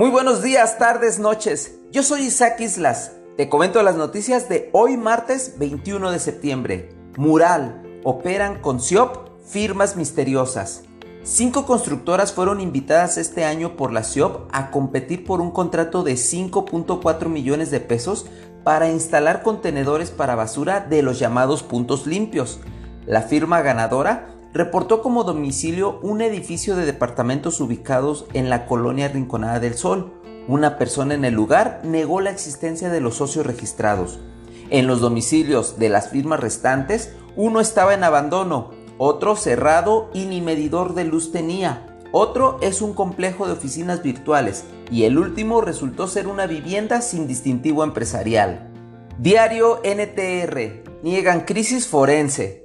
Muy buenos días, tardes, noches. Yo soy Isaac Islas. Te comento las noticias de hoy martes 21 de septiembre. Mural. Operan con SIOP firmas misteriosas. Cinco constructoras fueron invitadas este año por la SIOP a competir por un contrato de 5.4 millones de pesos para instalar contenedores para basura de los llamados puntos limpios. La firma ganadora reportó como domicilio un edificio de departamentos ubicados en la colonia Rinconada del Sol. Una persona en el lugar negó la existencia de los socios registrados. En los domicilios de las firmas restantes, uno estaba en abandono, otro cerrado y ni medidor de luz tenía. Otro es un complejo de oficinas virtuales y el último resultó ser una vivienda sin distintivo empresarial. Diario NTR. Niegan crisis forense.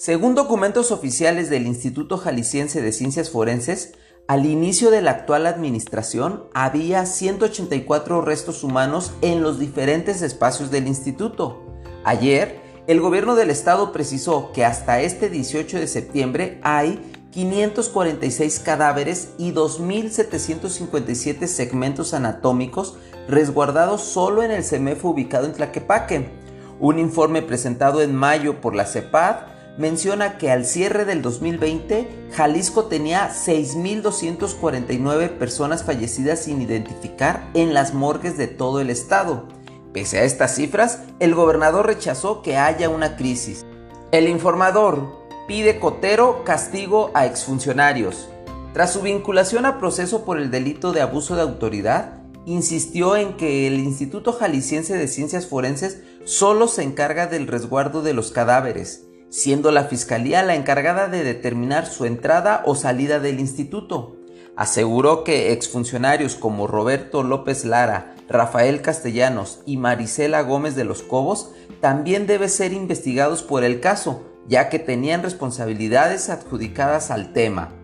Según documentos oficiales del Instituto Jalisciense de Ciencias Forenses, al inicio de la actual administración había 184 restos humanos en los diferentes espacios del instituto. Ayer, el gobierno del estado precisó que hasta este 18 de septiembre hay 546 cadáveres y 2.757 segmentos anatómicos resguardados solo en el CEMEFO ubicado en Tlaquepaque. Un informe presentado en mayo por la CEPAD menciona que al cierre del 2020, Jalisco tenía 6.249 personas fallecidas sin identificar en las morgues de todo el estado. Pese a estas cifras, el gobernador rechazó que haya una crisis. El informador pide Cotero castigo a exfuncionarios. Tras su vinculación a proceso por el delito de abuso de autoridad, insistió en que el Instituto Jalisciense de Ciencias Forenses solo se encarga del resguardo de los cadáveres siendo la Fiscalía la encargada de determinar su entrada o salida del instituto. Aseguró que exfuncionarios como Roberto López Lara, Rafael Castellanos y Marisela Gómez de los Cobos también deben ser investigados por el caso, ya que tenían responsabilidades adjudicadas al tema.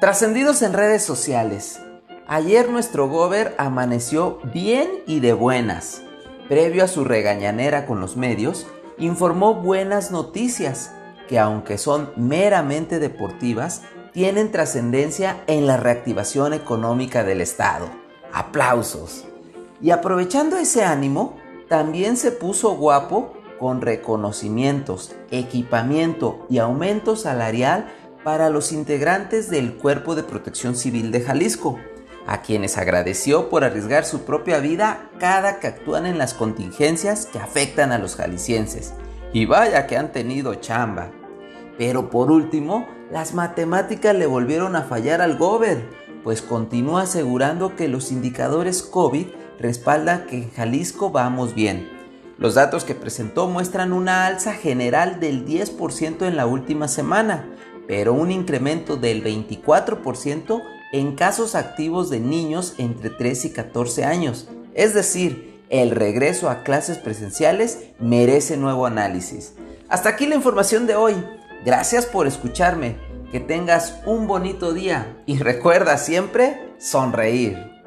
Trascendidos en redes sociales. Ayer nuestro gober amaneció bien y de buenas. Previo a su regañanera con los medios, informó buenas noticias que aunque son meramente deportivas, tienen trascendencia en la reactivación económica del Estado. Aplausos. Y aprovechando ese ánimo, también se puso guapo con reconocimientos, equipamiento y aumento salarial para los integrantes del Cuerpo de Protección Civil de Jalisco, a quienes agradeció por arriesgar su propia vida cada que actúan en las contingencias que afectan a los jaliscienses. Y vaya que han tenido chamba. Pero por último, las matemáticas le volvieron a fallar al Gober, pues continúa asegurando que los indicadores COVID respaldan que en Jalisco vamos bien. Los datos que presentó muestran una alza general del 10% en la última semana, pero un incremento del 24% en casos activos de niños entre 3 y 14 años. Es decir, el regreso a clases presenciales merece nuevo análisis. Hasta aquí la información de hoy. Gracias por escucharme. Que tengas un bonito día y recuerda siempre sonreír.